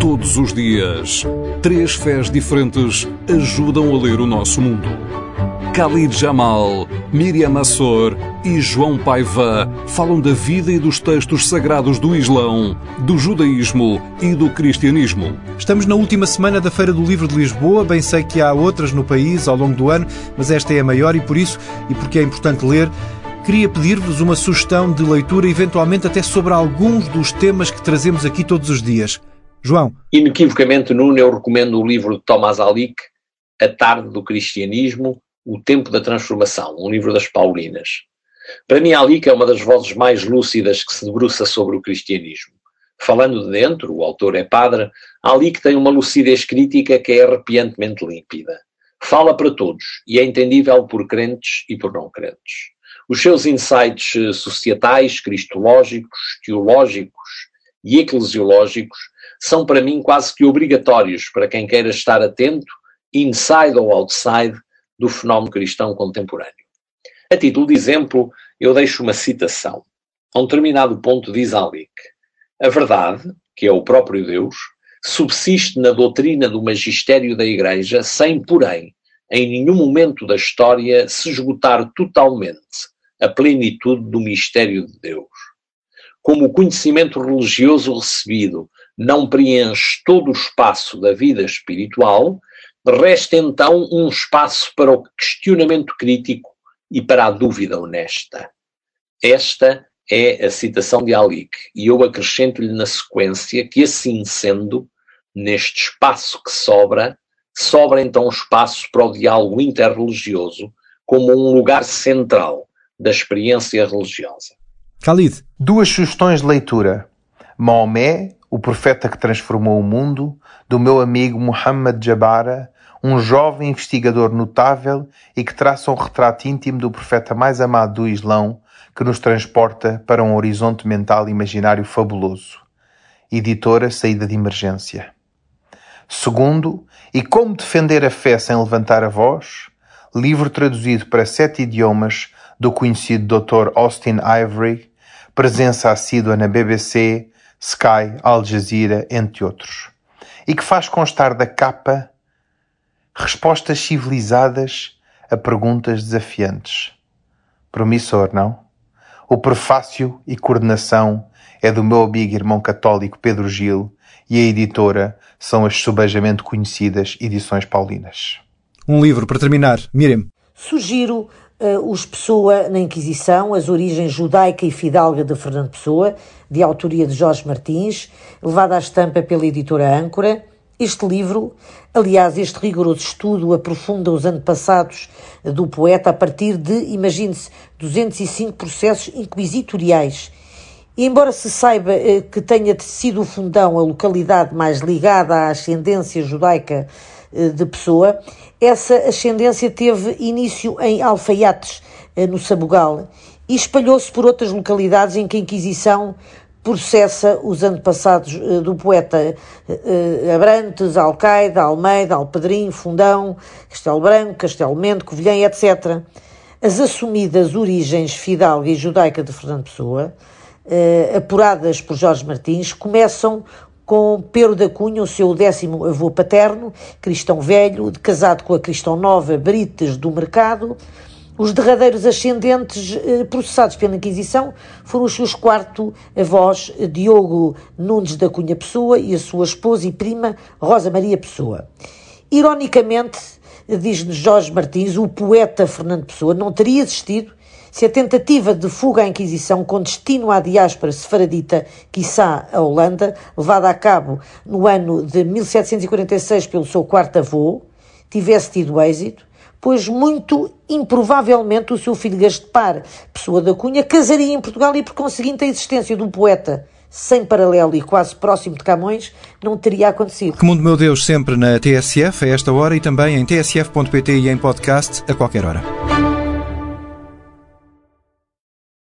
Todos os dias, três fés diferentes ajudam a ler o nosso mundo. Khalid Jamal, Miriam Assor e João Paiva falam da vida e dos textos sagrados do Islão, do judaísmo e do cristianismo. Estamos na última semana da Feira do Livro de Lisboa. Bem sei que há outras no país ao longo do ano, mas esta é a maior e por isso, e porque é importante ler, queria pedir-vos uma sugestão de leitura, eventualmente até sobre alguns dos temas que trazemos aqui todos os dias. João. Inequivocamente, Nuno, eu recomendo o livro de Thomas Alick, A Tarde do Cristianismo, O Tempo da Transformação, um livro das Paulinas. Para mim, Alick é uma das vozes mais lúcidas que se debruça sobre o cristianismo. Falando de dentro, o autor é padre, Alick tem uma lucidez crítica que é arrepiantemente límpida. Fala para todos e é entendível por crentes e por não crentes. Os seus insights societais, cristológicos, teológicos e eclesiológicos são para mim quase que obrigatórios para quem queira estar atento, inside ou outside, do fenómeno cristão contemporâneo. A título de exemplo, eu deixo uma citação. A um determinado ponto diz Alick: A verdade, que é o próprio Deus, subsiste na doutrina do magistério da Igreja, sem, porém, em nenhum momento da história se esgotar totalmente a plenitude do mistério de Deus. Como o conhecimento religioso recebido não preenche todo o espaço da vida espiritual, resta então um espaço para o questionamento crítico e para a dúvida honesta. Esta é a citação de Alick, e eu acrescento-lhe na sequência que, assim sendo, neste espaço que sobra, sobra então espaço para o diálogo interreligioso como um lugar central da experiência religiosa. Khalid. Duas sugestões de leitura. Maomé o profeta que transformou o mundo, do meu amigo Muhammad Jabara, um jovem investigador notável e que traça um retrato íntimo do profeta mais amado do Islão, que nos transporta para um horizonte mental imaginário fabuloso. Editora Saída de Emergência. Segundo, E Como Defender a Fé Sem Levantar a Voz, livro traduzido para sete idiomas do conhecido Dr. Austin Ivory, presença assídua na BBC, Sky, Al Jazeera, entre outros, e que faz constar da capa respostas civilizadas a perguntas desafiantes. Promissor, não? O prefácio e coordenação é do meu amigo irmão católico Pedro Gil e a editora são as subejamente conhecidas Edições Paulinas. Um livro para terminar, Miriam. Sugiro Os Pessoa na Inquisição, as origens judaica e fidalga de Fernando Pessoa, de autoria de Jorge Martins, levada à estampa pela editora Âncora. Este livro, aliás, este rigoroso estudo aprofunda os antepassados do poeta a partir de, imagine-se, 205 processos inquisitoriais. E embora se saiba eh, que tenha sido o Fundão a localidade mais ligada à ascendência judaica eh, de Pessoa, essa ascendência teve início em Alfaiates, eh, no Sabugal, e espalhou-se por outras localidades em que a Inquisição processa os antepassados do poeta Abrantes, Alcaida, Almeida, Alpedrinho, Fundão, Castelo Branco, Castelo Mendo, Covilhã, etc. As assumidas origens fidalga e judaica de Fernando Pessoa, apuradas por Jorge Martins, começam com Pedro da Cunha, o seu décimo avô paterno, cristão velho, casado com a cristão nova Brites do Mercado. Os derradeiros ascendentes eh, processados pela Inquisição foram os seus quarto avós, Diogo Nunes da Cunha Pessoa e a sua esposa e prima, Rosa Maria Pessoa. Ironicamente, diz-nos Jorge Martins, o poeta Fernando Pessoa não teria existido se a tentativa de fuga à Inquisição com destino à diáspora sefaradita, quiçá a Holanda, levada a cabo no ano de 1746 pelo seu quarto avô, tivesse tido êxito, pois muito improvavelmente o seu filho Gaspar, Pessoa da Cunha, casaria em Portugal e por conseguinte a existência de um poeta sem paralelo e quase próximo de Camões, não teria acontecido. Que mundo, meu Deus, sempre na TSF, a esta hora e também em tsf.pt e em podcast, a qualquer hora.